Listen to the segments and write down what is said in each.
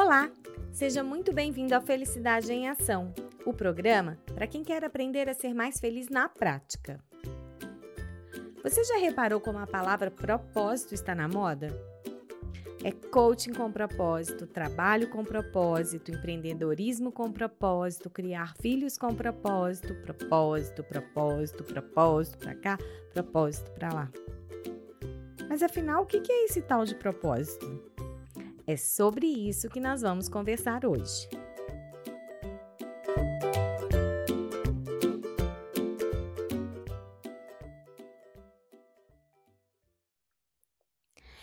Olá, seja muito bem-vindo ao Felicidade em Ação, o programa para quem quer aprender a ser mais feliz na prática. Você já reparou como a palavra propósito está na moda? É coaching com propósito, trabalho com propósito, empreendedorismo com propósito, criar filhos com propósito, propósito, propósito, propósito para cá, propósito para lá. Mas afinal, o que é esse tal de propósito? É sobre isso que nós vamos conversar hoje.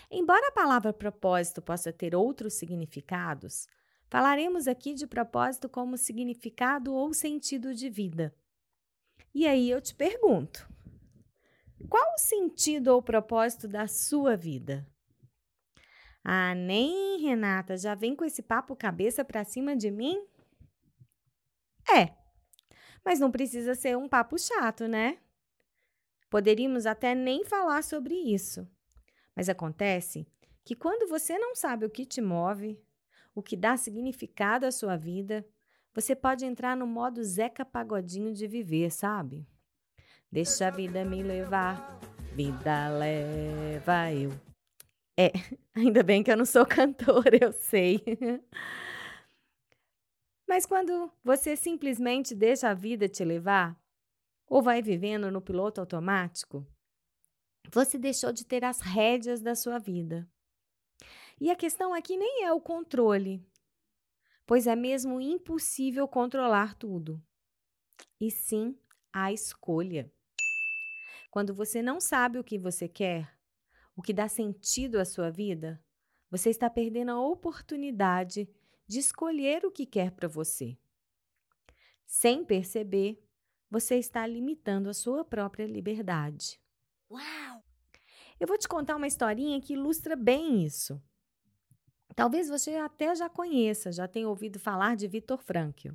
Embora a palavra propósito possa ter outros significados, falaremos aqui de propósito como significado ou sentido de vida. E aí eu te pergunto: qual o sentido ou propósito da sua vida? Ah, nem Renata, já vem com esse papo cabeça para cima de mim? É, mas não precisa ser um papo chato, né? Poderíamos até nem falar sobre isso. Mas acontece que quando você não sabe o que te move, o que dá significado à sua vida, você pode entrar no modo Zeca Pagodinho de viver, sabe? Deixa a vida me levar, vida leva eu. É, ainda bem que eu não sou cantora, eu sei. Mas quando você simplesmente deixa a vida te levar, ou vai vivendo no piloto automático, você deixou de ter as rédeas da sua vida. E a questão aqui nem é o controle, pois é mesmo impossível controlar tudo, e sim a escolha. Quando você não sabe o que você quer, o que dá sentido à sua vida, você está perdendo a oportunidade de escolher o que quer para você. Sem perceber, você está limitando a sua própria liberdade. Uau! Eu vou te contar uma historinha que ilustra bem isso. Talvez você até já conheça, já tenha ouvido falar de Vitor Frankl.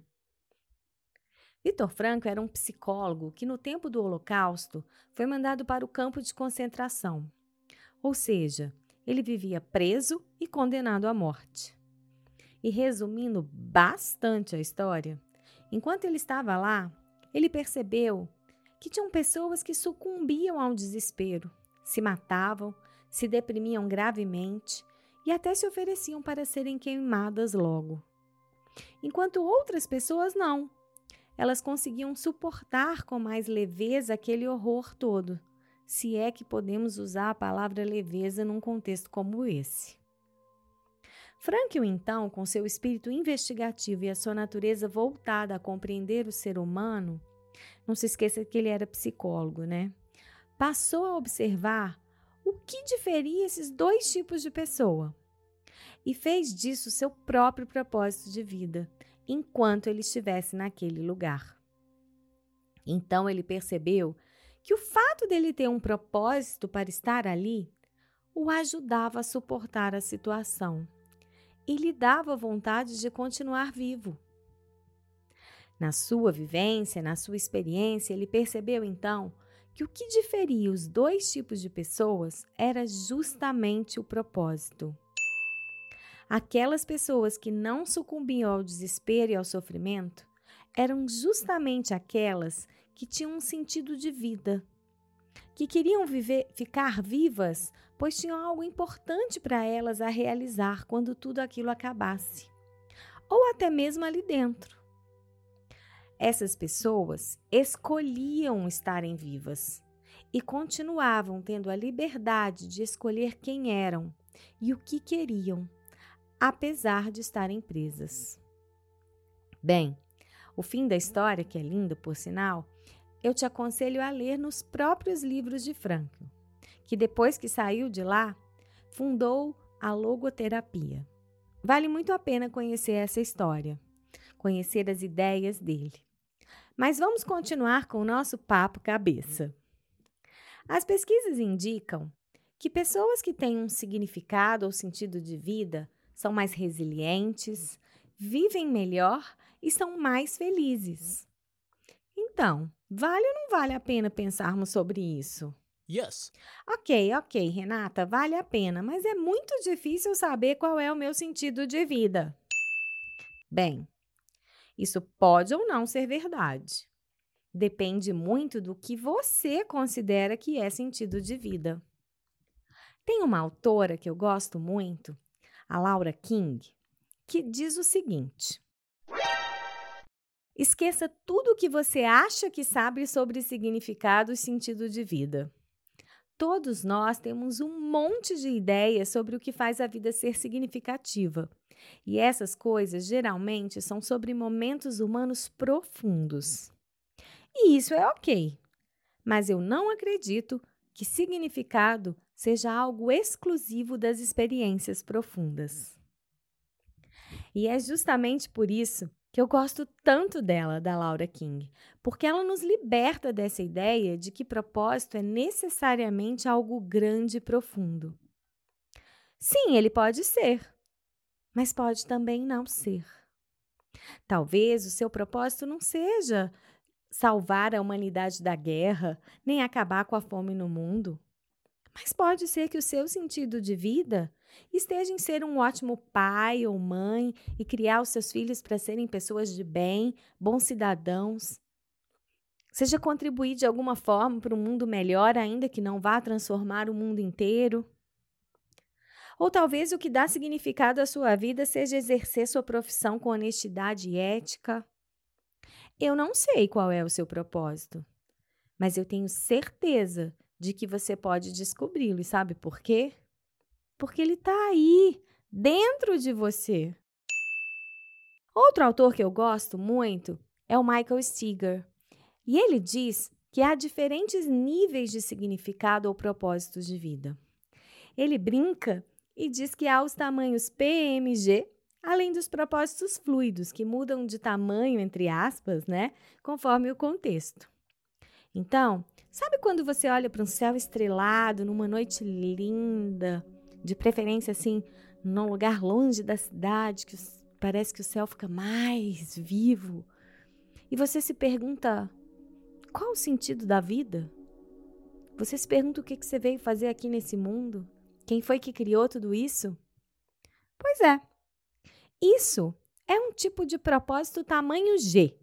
Vitor Frankl era um psicólogo que, no tempo do Holocausto, foi mandado para o campo de concentração. Ou seja, ele vivia preso e condenado à morte. E resumindo bastante a história, enquanto ele estava lá, ele percebeu que tinham pessoas que sucumbiam ao desespero, se matavam, se deprimiam gravemente e até se ofereciam para serem queimadas logo. Enquanto outras pessoas não. Elas conseguiam suportar com mais leveza aquele horror todo, se é que podemos usar a palavra leveza num contexto como esse. Frankl, então, com seu espírito investigativo e a sua natureza voltada a compreender o ser humano, não se esqueça que ele era psicólogo, né? Passou a observar o que diferia esses dois tipos de pessoa e fez disso seu próprio propósito de vida enquanto ele estivesse naquele lugar. Então ele percebeu que o fato dele ter um propósito para estar ali o ajudava a suportar a situação e lhe dava vontade de continuar vivo. Na sua vivência, na sua experiência, ele percebeu então que o que diferia os dois tipos de pessoas era justamente o propósito. Aquelas pessoas que não sucumbiam ao desespero e ao sofrimento eram justamente aquelas que tinham um sentido de vida, que queriam viver, ficar vivas, pois tinham algo importante para elas a realizar quando tudo aquilo acabasse, ou até mesmo ali dentro. Essas pessoas escolhiam estarem vivas e continuavam tendo a liberdade de escolher quem eram e o que queriam, apesar de estarem presas. Bem, o fim da história, que é lindo por sinal, eu te aconselho a ler nos próprios livros de Frankl, que depois que saiu de lá, fundou a logoterapia. Vale muito a pena conhecer essa história, conhecer as ideias dele. Mas vamos continuar com o nosso papo cabeça. As pesquisas indicam que pessoas que têm um significado ou sentido de vida são mais resilientes, vivem melhor e são mais felizes. Então, vale ou não vale a pena pensarmos sobre isso? Yes. Ok, ok, Renata, vale a pena, mas é muito difícil saber qual é o meu sentido de vida. Bem, isso pode ou não ser verdade. Depende muito do que você considera que é sentido de vida. Tem uma autora que eu gosto muito, a Laura King, que diz o seguinte: Esqueça tudo o que você acha que sabe sobre significado e sentido de vida. Todos nós temos um monte de ideias sobre o que faz a vida ser significativa. E essas coisas geralmente são sobre momentos humanos profundos. E isso é ok. Mas eu não acredito que significado seja algo exclusivo das experiências profundas. E é justamente por isso que eu gosto tanto dela, da Laura King, porque ela nos liberta dessa ideia de que propósito é necessariamente algo grande e profundo. Sim, ele pode ser, mas pode também não ser. Talvez o seu propósito não seja salvar a humanidade da guerra, nem acabar com a fome no mundo. Mas pode ser que o seu sentido de vida esteja em ser um ótimo pai ou mãe e criar os seus filhos para serem pessoas de bem, bons cidadãos. Seja contribuir de alguma forma para um mundo melhor, ainda que não vá transformar o mundo inteiro. Ou talvez o que dá significado à sua vida seja exercer sua profissão com honestidade e ética. Eu não sei qual é o seu propósito, mas eu tenho certeza de que você pode descobri-lo. E sabe por quê? Porque ele está aí, dentro de você. Outro autor que eu gosto muito é o Michael Steger. E ele diz que há diferentes níveis de significado ou propósitos de vida. Ele brinca e diz que há os tamanhos PMG, além dos propósitos fluidos, que mudam de tamanho, entre aspas, né, conforme o contexto. Então, sabe quando você olha para um céu estrelado numa noite linda, de preferência assim, num lugar longe da cidade, que parece que o céu fica mais vivo, e você se pergunta: qual o sentido da vida? Você se pergunta o que você veio fazer aqui nesse mundo? Quem foi que criou tudo isso? Pois é, isso é um tipo de propósito tamanho G,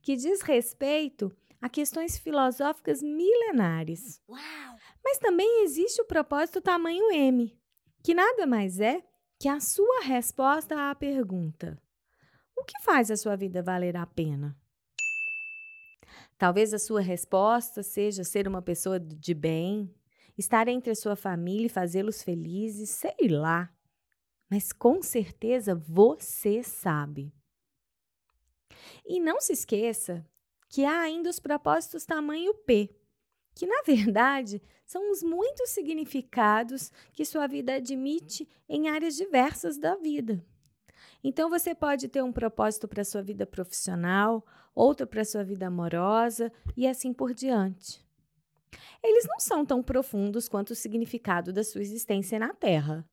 que diz respeito a questões filosóficas milenares. Uau. Mas também existe o propósito tamanho M, que nada mais é que a sua resposta à pergunta: o que faz a sua vida valer a pena? Talvez a sua resposta seja ser uma pessoa de bem, estar entre a sua família e fazê-los felizes, sei lá. Mas com certeza você sabe. E não se esqueça que há ainda os propósitos tamanho P, que na verdade são os muitos significados que sua vida admite em áreas diversas da vida. Então você pode ter um propósito para sua vida profissional, outro para sua vida amorosa e assim por diante. Eles não são tão profundos quanto o significado da sua existência na Terra,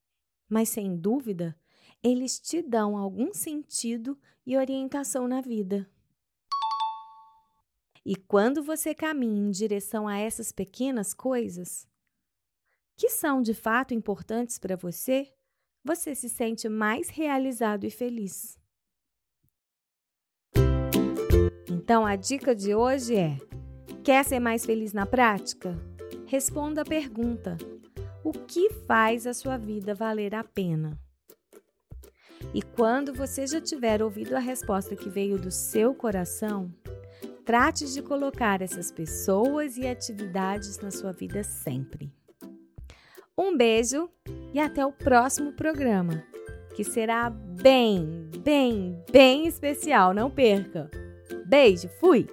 mas sem dúvida, eles te dão algum sentido e orientação na vida. E quando você caminha em direção a essas pequenas coisas, que são de fato importantes para você, você se sente mais realizado e feliz. Então a dica de hoje é: quer ser mais feliz na prática? Responda a pergunta: o que faz a sua vida valer a pena? E quando você já tiver ouvido a resposta que veio do seu coração, Trate de colocar essas pessoas e atividades na sua vida sempre. Um beijo e até o próximo programa, que será bem, bem, bem especial. Não perca! Beijo, fui!